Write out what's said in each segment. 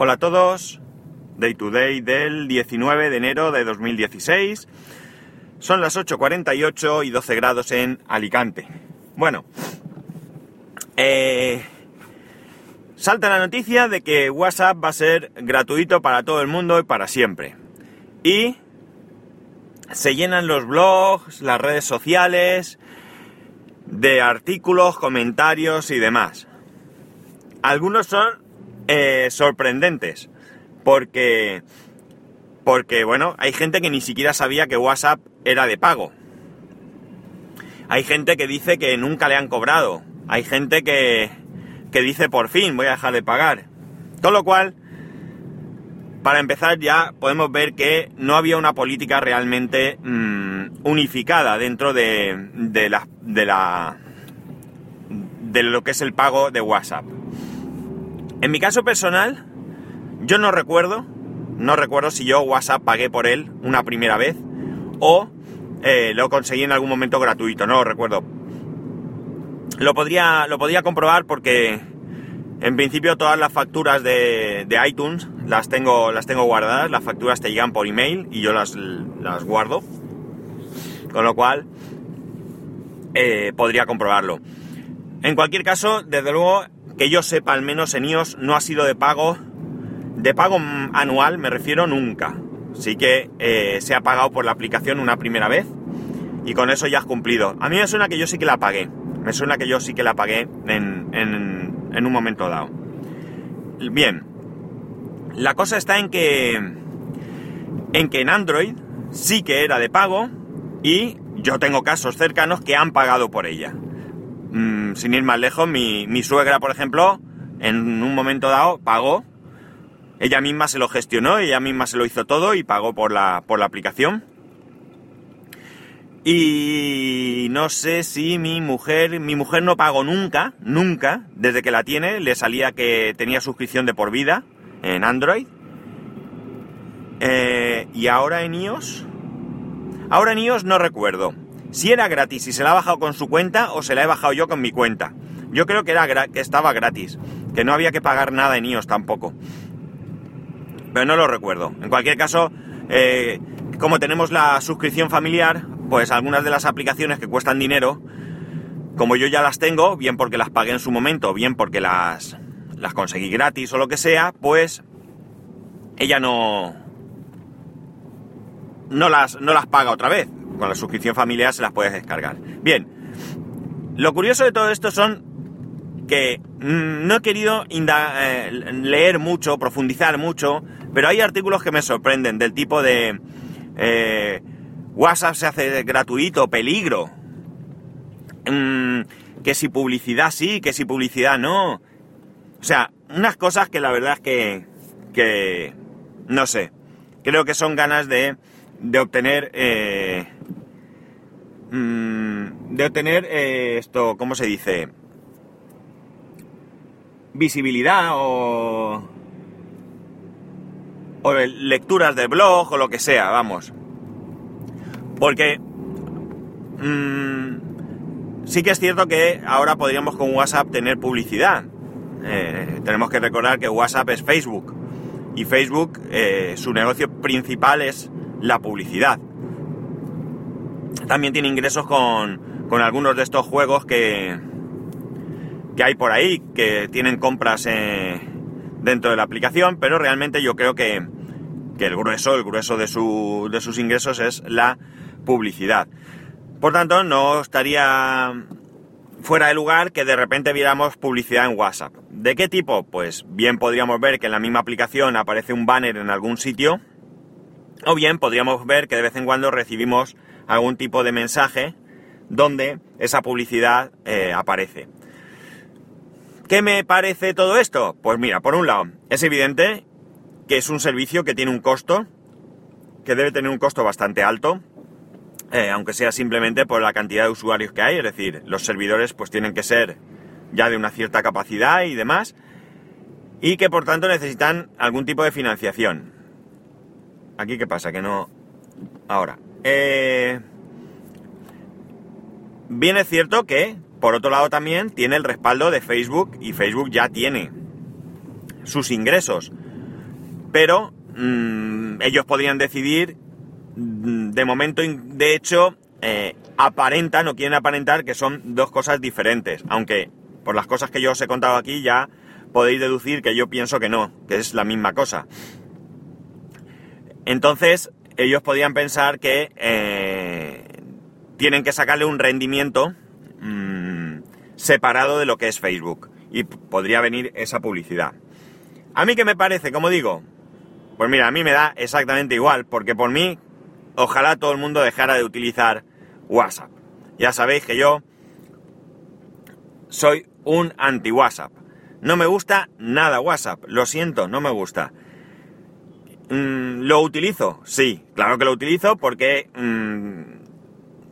Hola a todos, Day to Day del 19 de enero de 2016. Son las 8.48 y 12 grados en Alicante. Bueno, eh, salta la noticia de que WhatsApp va a ser gratuito para todo el mundo y para siempre. Y se llenan los blogs, las redes sociales, de artículos, comentarios y demás. Algunos son eh, sorprendentes, porque, porque, bueno, hay gente que ni siquiera sabía que WhatsApp era de pago. Hay gente que dice que nunca le han cobrado. Hay gente que, que dice por fin voy a dejar de pagar. Todo lo cual, para empezar ya podemos ver que no había una política realmente mm, unificada dentro de, de, de la de lo que es el pago de WhatsApp. En mi caso personal, yo no recuerdo, no recuerdo si yo WhatsApp pagué por él una primera vez o eh, lo conseguí en algún momento gratuito, no lo recuerdo. Lo podría, lo podría comprobar porque en principio todas las facturas de, iTunes las tengo, las tengo guardadas, las facturas te llegan por email y yo las, las guardo. Con lo cual eh, podría comprobarlo. En cualquier caso, desde luego que yo sepa, al menos en iOS no ha sido de pago, de pago anual me refiero nunca. Sí que eh, se ha pagado por la aplicación una primera vez y con eso ya has cumplido. A mí me suena que yo sí que la pagué. Me suena que yo sí que la pagué en, en un momento dado. Bien, la cosa está en que en que en Android sí que era de pago y yo tengo casos cercanos que han pagado por ella. Sin ir más lejos, mi, mi suegra, por ejemplo, en un momento dado pagó ella misma se lo gestionó, ella misma se lo hizo todo y pagó por la, por la aplicación. Y no sé si mi mujer, mi mujer no pagó nunca, nunca, desde que la tiene, le salía que tenía suscripción de por vida en Android. Eh, y ahora en iOS, ahora en iOS no recuerdo si era gratis y se la ha bajado con su cuenta o se la he bajado yo con mi cuenta. Yo creo que, era que estaba gratis, que no había que pagar nada en iOS tampoco pero no lo recuerdo. En cualquier caso, eh, como tenemos la suscripción familiar, pues algunas de las aplicaciones que cuestan dinero, como yo ya las tengo, bien porque las pagué en su momento, bien porque las, las conseguí gratis o lo que sea, pues ella no, no, las, no las paga otra vez. Con la suscripción familiar se las puedes descargar. Bien, lo curioso de todo esto son que no he querido eh, leer mucho, profundizar mucho, pero hay artículos que me sorprenden, del tipo de eh, WhatsApp se hace gratuito, peligro. Mm, que si publicidad sí, que si publicidad no. O sea, unas cosas que la verdad es que, que no sé, creo que son ganas de, de obtener... Eh, mm, de obtener esto, ¿cómo se dice? visibilidad o, o lecturas de blog o lo que sea, vamos. Porque mm, sí que es cierto que ahora podríamos con WhatsApp tener publicidad. Eh, tenemos que recordar que WhatsApp es Facebook y Facebook eh, su negocio principal es la publicidad. También tiene ingresos con, con algunos de estos juegos que, que hay por ahí que tienen compras eh, dentro de la aplicación, pero realmente yo creo que, el grueso, el grueso de, su, de sus ingresos es la publicidad. Por tanto, no estaría fuera de lugar que de repente viéramos publicidad en WhatsApp. ¿De qué tipo? Pues bien podríamos ver que en la misma aplicación aparece un banner en algún sitio, o bien podríamos ver que de vez en cuando recibimos algún tipo de mensaje donde esa publicidad eh, aparece. ¿Qué me parece todo esto? Pues mira, por un lado, es evidente que es un servicio que tiene un costo, que debe tener un costo bastante alto, eh, aunque sea simplemente por la cantidad de usuarios que hay, es decir, los servidores pues tienen que ser ya de una cierta capacidad y demás, y que por tanto necesitan algún tipo de financiación. Aquí qué pasa, que no... Ahora. Eh... Bien es cierto que por otro lado también tiene el respaldo de Facebook y Facebook ya tiene sus ingresos. pero mm, ellos podrían decidir, mm, de momento, de hecho, eh, aparentan o quieren aparentar que son dos cosas diferentes, aunque por las cosas que yo os he contado aquí ya podéis deducir que yo pienso que no, que es la misma cosa. Entonces, ellos podían pensar que eh, tienen que sacarle un rendimiento mm, separado de lo que es Facebook. Y podría venir esa publicidad. A mí que me parece, como digo, pues mira, a mí me da exactamente igual, porque por mí, ojalá todo el mundo dejara de utilizar WhatsApp. Ya sabéis que yo soy un anti-WhatsApp. No me gusta nada WhatsApp, lo siento, no me gusta. Mm, ¿Lo utilizo? Sí, claro que lo utilizo porque mm,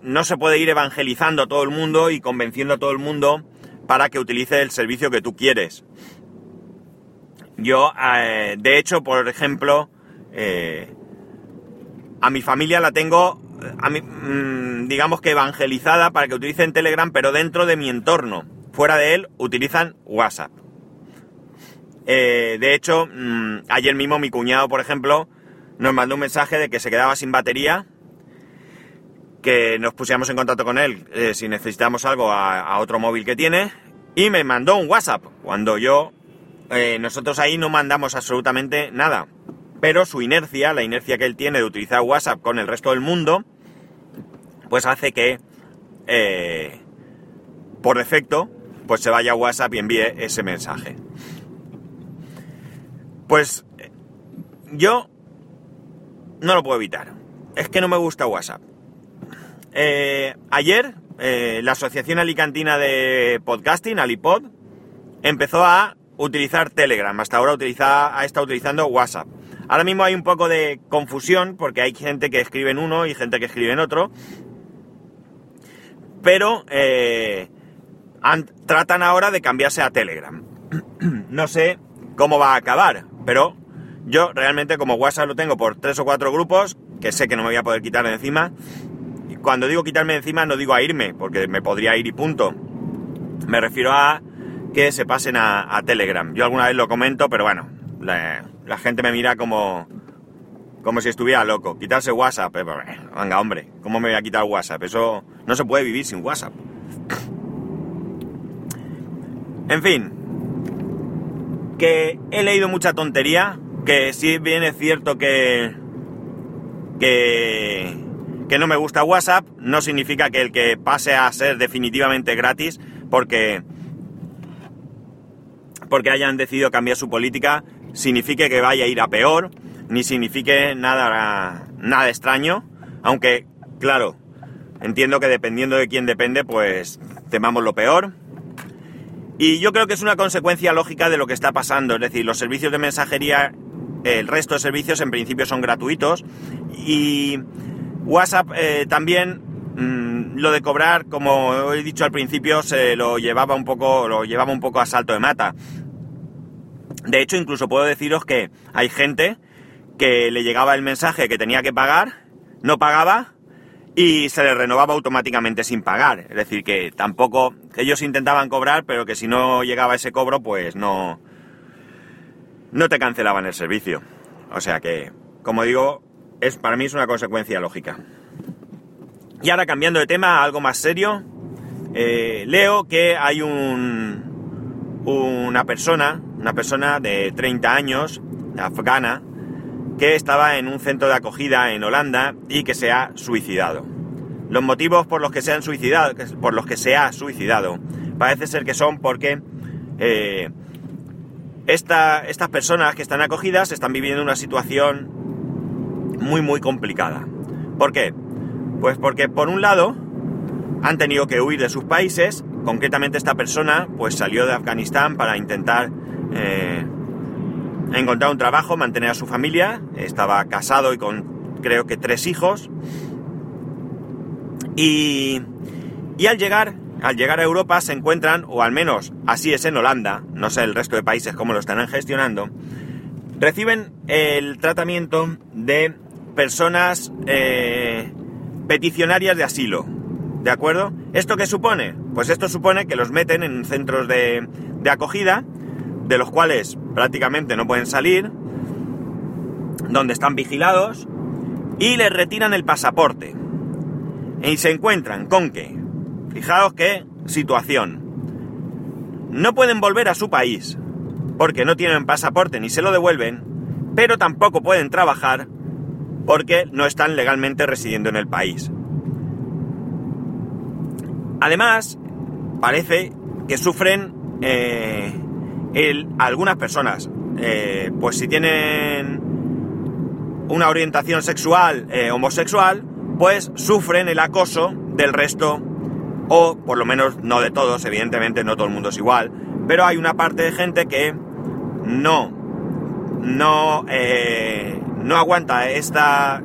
no se puede ir evangelizando a todo el mundo y convenciendo a todo el mundo para que utilice el servicio que tú quieres. Yo, eh, de hecho, por ejemplo, eh, a mi familia la tengo, a mm, digamos que evangelizada para que utilicen Telegram, pero dentro de mi entorno. Fuera de él, utilizan WhatsApp. Eh, de hecho, mm, ayer mismo mi cuñado, por ejemplo, nos mandó un mensaje de que se quedaba sin batería, que nos pusiéramos en contacto con él eh, si necesitamos algo a, otro móvil que tiene, y me mandó un WhatsApp, cuando yo, eh, nosotros ahí no mandamos absolutamente nada, pero su inercia, la inercia que él tiene de utilizar WhatsApp con el resto del mundo, pues hace que, por defecto, pues se vaya a WhatsApp y envíe ese mensaje. Pues yo no lo puedo evitar. Es que no me gusta WhatsApp. Eh, ayer eh, la Asociación Alicantina de Podcasting, Alipod, empezó a utilizar Telegram. Hasta ahora utiliza, ha estado utilizando WhatsApp. Ahora mismo hay un poco de confusión porque hay gente que escribe en uno y gente que escribe en otro. Pero eh, tratan ahora de cambiarse a Telegram. no sé cómo va a acabar. Pero yo realmente como WhatsApp lo tengo por tres o cuatro grupos, que sé que no me voy a poder quitar de encima. Y cuando digo quitarme de encima no digo a irme, porque me podría ir y punto. Me refiero a que se pasen a, Telegram. Yo alguna vez lo comento, pero bueno, la, gente me mira como, como si estuviera loco. Quitarse WhatsApp, eh, pues, venga hombre, ¿cómo me voy a quitar WhatsApp? Eso no se puede vivir sin WhatsApp. En fin, que he leído mucha tontería, que si bien es cierto que, que, que no me gusta WhatsApp, no significa que el que pase a ser definitivamente gratis, porque, porque hayan decidido cambiar su política, signifique que vaya a ir a peor, ni signifique nada, nada extraño, aunque, claro, entiendo que dependiendo de quién depende, pues temamos lo peor y yo creo que es una consecuencia lógica de lo que está pasando, es decir, los servicios de mensajería, el resto de servicios en principio son gratuitos y WhatsApp eh, también mm, lo de cobrar, como he dicho al principio, se lo llevaba un poco, lo llevaba un poco a salto de mata. De hecho, incluso puedo deciros que hay gente que le llegaba el mensaje que tenía que pagar, no pagaba y se le renovaba automáticamente sin pagar. Es decir, que tampoco ellos intentaban cobrar, pero que si no llegaba ese cobro, pues no, no te cancelaban el servicio. O sea que, como digo, es, para mí es una consecuencia lógica. Y ahora cambiando de tema a algo más serio, eh, leo que hay un, una persona, una persona de 30 años, afgana, que estaba en un centro de acogida en Holanda y que se ha suicidado. Los motivos por los que se han suicidado, por los que se ha suicidado, parece ser que son porque eh, estas personas que están acogidas están viviendo una situación muy muy complicada. ¿Por qué? Pues porque por un lado han tenido que huir de sus países, concretamente esta persona pues salió de Afganistán para intentar eh, encontrar un trabajo, mantener a su familia, estaba casado y con creo que tres hijos, y, y al llegar, al llegar a Europa se encuentran, o al menos así es en Holanda, no sé el resto de países cómo lo estarán gestionando, reciben el tratamiento de personas eh, peticionarias de asilo. ¿De acuerdo? ¿Esto qué supone? Pues esto supone que los meten en centros de, de acogida, de los cuales prácticamente no pueden salir, donde están vigilados y les retiran el pasaporte. Y se encuentran con que, fijaos qué situación, no pueden volver a su país porque no tienen pasaporte ni se lo devuelven, pero tampoco pueden trabajar porque no están legalmente residiendo en el país. Además, parece que sufren eh, algunas personas, eh, pues si tienen una orientación sexual eh, homosexual, pues sufren el acoso del resto, o por lo menos no de todos, evidentemente no todo el mundo es igual, pero hay una parte de gente que no, no, no aguanta esta,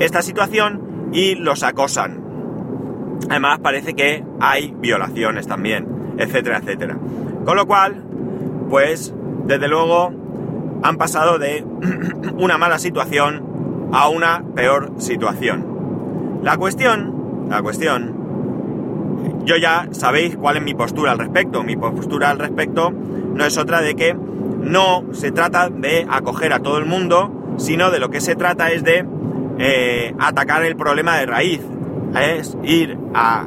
esta situación y los acosan. Además parece que hay violaciones también, etcétera, etcétera. Con lo cual, pues, desde luego, han pasado de una mala situación a una peor situación. La cuestión, la cuestión, yo ya sabéis cuál es mi postura al respecto. Mi postura al respecto no es otra de que no se trata de acoger a todo el mundo, sino de lo que se trata es de eh, atacar el problema de raíz. Es ir a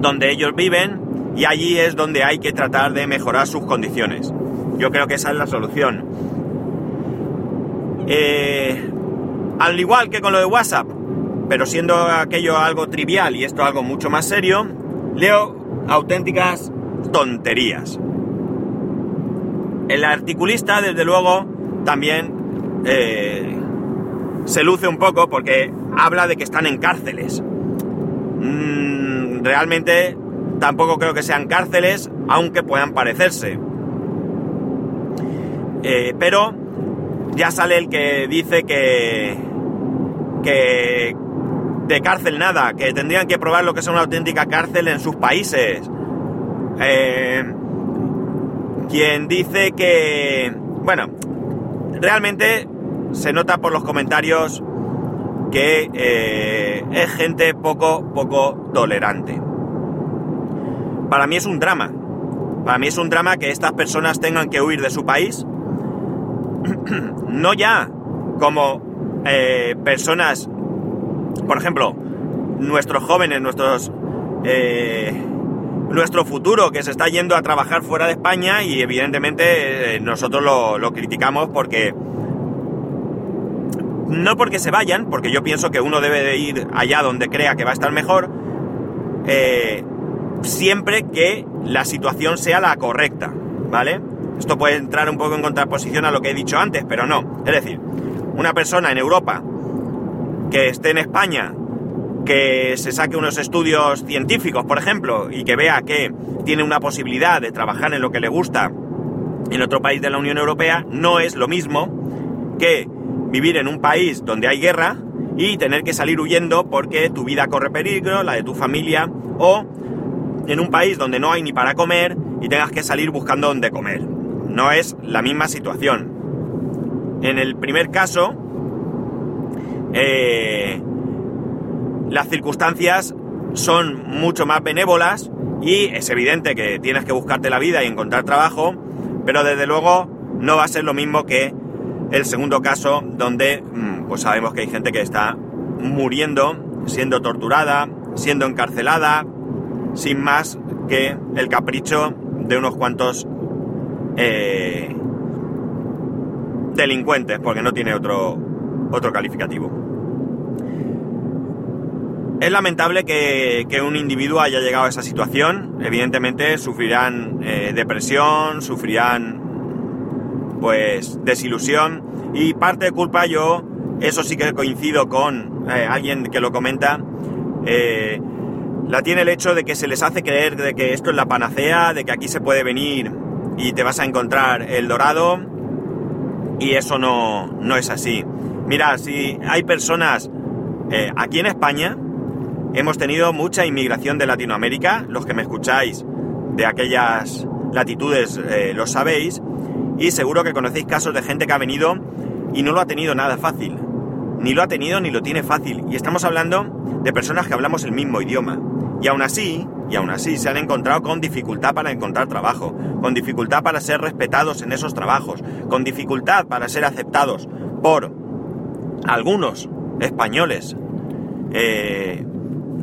donde ellos viven y allí es donde hay que tratar de mejorar sus condiciones. Yo creo que esa es la solución. Eh, al igual que con lo de WhatsApp, pero siendo aquello algo trivial y esto algo mucho más serio, leo auténticas tonterías. El articulista, desde luego, también eh, se luce un poco porque habla de que están en cárceles. Mm, realmente tampoco creo que sean cárceles, aunque puedan parecerse. Eh, pero ya sale el que dice que, que de cárcel nada, que tendrían que probar lo que es una auténtica cárcel en sus países. Eh, quien dice que, bueno, realmente se nota por los comentarios que eh, es gente poco, poco tolerante. Para mí es un drama. Para mí es un drama que estas personas tengan que huir de su país. no ya como eh, personas, por ejemplo, nuestros jóvenes, nuestros nuestro futuro que se está yendo a trabajar fuera de España y evidentemente eh, nosotros lo, criticamos porque no porque se vayan, porque yo pienso que uno debe de ir allá donde crea que va a estar mejor, eh, siempre que la situación sea la correcta, ¿vale? Esto puede entrar un poco en contraposición a lo que he dicho antes, pero no. Es decir, una persona en Europa que esté en España que se saque unos estudios científicos, por ejemplo, y que vea que tiene una posibilidad de trabajar en lo que le gusta en otro país de la Unión Europea, no es lo mismo que vivir en un país donde hay guerra y tener que salir huyendo porque tu vida corre peligro, la de tu familia, o en un país donde no hay ni para comer y tengas que salir buscando dónde comer. No es la misma situación. En el primer caso, eh, las circunstancias son mucho más benévolas y es evidente que tienes que buscarte la vida y encontrar trabajo, pero desde luego no va a ser lo mismo que el segundo caso donde mm, pues sabemos que hay gente que está muriendo, siendo torturada, siendo encarcelada, sin más que el capricho de unos cuantos eh, delincuentes, porque no tiene otro, otro calificativo. Es lamentable que, un individuo haya llegado a esa situación. Evidentemente sufrirán eh, depresión, sufrirán pues desilusión y parte de culpa yo, eso sí que coincido con eh, alguien que lo comenta, eh, la tiene el hecho de que se les hace creer de que esto es la panacea, de que aquí se puede venir y te vas a encontrar el dorado y eso no, no es así. Mira, si hay personas aquí en España, Hemos tenido mucha inmigración de Latinoamérica, los que me escucháis de aquellas latitudes eh, lo sabéis, y seguro que conocéis casos de gente que ha venido y no lo ha tenido nada fácil. Ni lo ha tenido ni lo tiene fácil. Y estamos hablando de personas que hablamos el mismo idioma. Y aún así, y aún así se han encontrado con dificultad para encontrar trabajo, con dificultad para ser respetados en esos trabajos, con dificultad para ser aceptados por algunos españoles. Eh,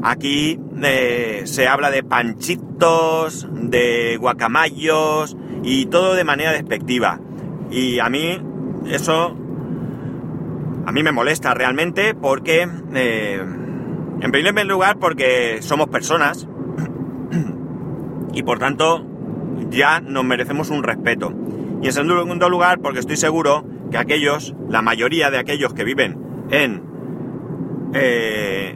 aquí eh, se habla de panchitos, de guacamayos y todo de manera despectiva. Y a mí eso a mí me molesta realmente porque, eh, en primer lugar, porque somos personas y por tanto ya nos merecemos un respeto. Y en segundo lugar, porque estoy seguro que aquellos, la mayoría de aquellos que viven en, eh,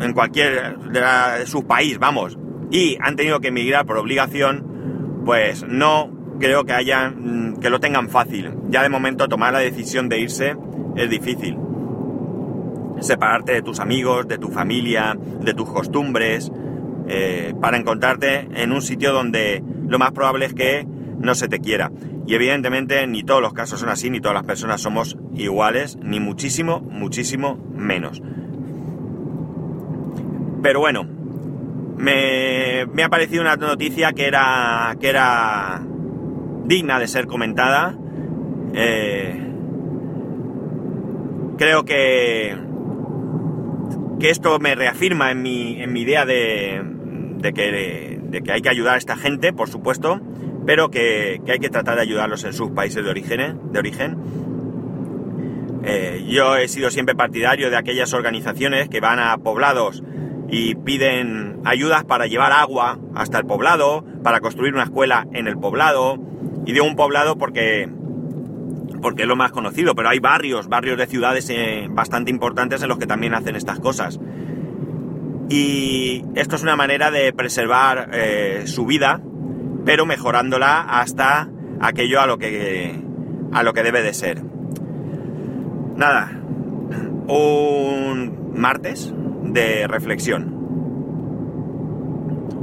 en cualquier de, su país, vamos, y han tenido que emigrar por obligación, pues no creo que hayan, que lo tengan fácil. Ya de momento tomar la decisión de irse es difícil. Separarte de tus amigos, de tu familia, de tus costumbres, eh, para encontrarte en un sitio donde lo más probable es que no se te quiera. Y evidentemente ni todos los casos son así, ni todas las personas somos iguales, ni muchísimo, muchísimo menos. Pero bueno, me, ha parecido una noticia que era, que era digna de ser comentada. Eh, creo que, que esto me reafirma en mi, en mi idea de, de, que, de, que, hay que ayudar a esta gente, por supuesto, pero que, que hay que tratar de ayudarlos en sus países de origen. De origen. Eh, yo he sido siempre partidario de aquellas organizaciones que van a poblados y piden ayudas para llevar agua hasta el poblado, para construir una escuela en el poblado, y digo un poblado porque porque es lo más conocido, pero hay barrios, barrios de ciudades eh, bastante importantes en los que también hacen estas cosas. Y esto es una manera de preservar eh, su vida, pero mejorándola hasta aquello a lo que a lo que debe de ser. Nada, un martes de reflexión.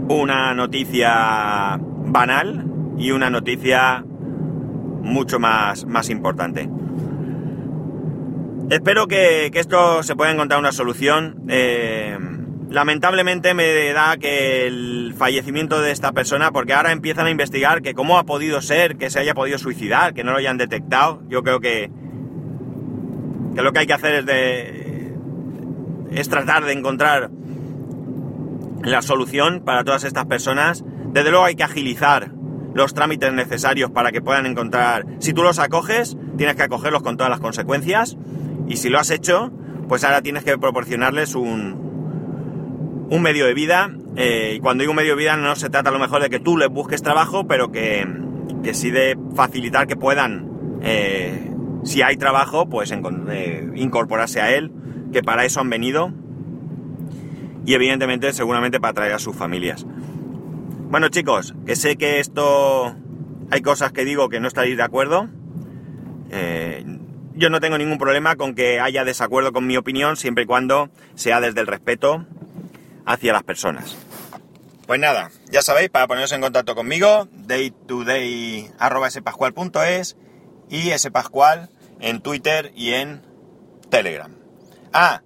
Una noticia banal y una noticia mucho más, más importante. Espero que, esto se pueda encontrar una solución. Eh, lamentablemente me da que el fallecimiento de esta persona, porque ahora empiezan a investigar que cómo ha podido ser que se haya podido suicidar, que no lo hayan detectado. Yo creo que, que lo que hay que hacer es de es tratar de encontrar la solución para todas estas personas. Desde luego hay que agilizar los trámites necesarios para que puedan encontrar... Si tú los acoges, tienes que acogerlos con todas las consecuencias. Y si lo has hecho, pues ahora tienes que proporcionarles un, un medio de vida. Eh, y cuando digo medio de vida no se trata a lo mejor de que tú les busques trabajo, pero que, que sí de facilitar que puedan, eh, si hay trabajo, pues eh, incorporarse a él, que para eso han venido. Y evidentemente, seguramente para traer a sus familias. Bueno chicos, que sé que esto hay cosas que digo que no estaréis de acuerdo. Eh, yo no tengo ningún problema con que haya desacuerdo con mi opinión siempre y cuando sea desde el respeto hacia las personas. Pues nada, ya sabéis, para poneros en contacto conmigo, daytoday.spascual.es y spascual en Twitter y en Telegram. Ah,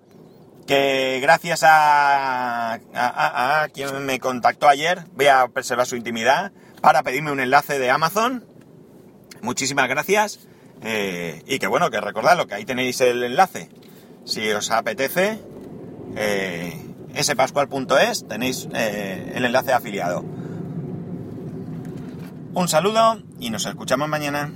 que gracias a, a, quien me contactó ayer, voy a preservar su intimidad para pedirme un enlace de Amazon. Muchísimas gracias. Eh, y que bueno, que recordadlo, que ahí tenéis el enlace. Si os apetece, eh, spascual.es, tenéis eh, el enlace afiliado. Un saludo y nos escuchamos mañana.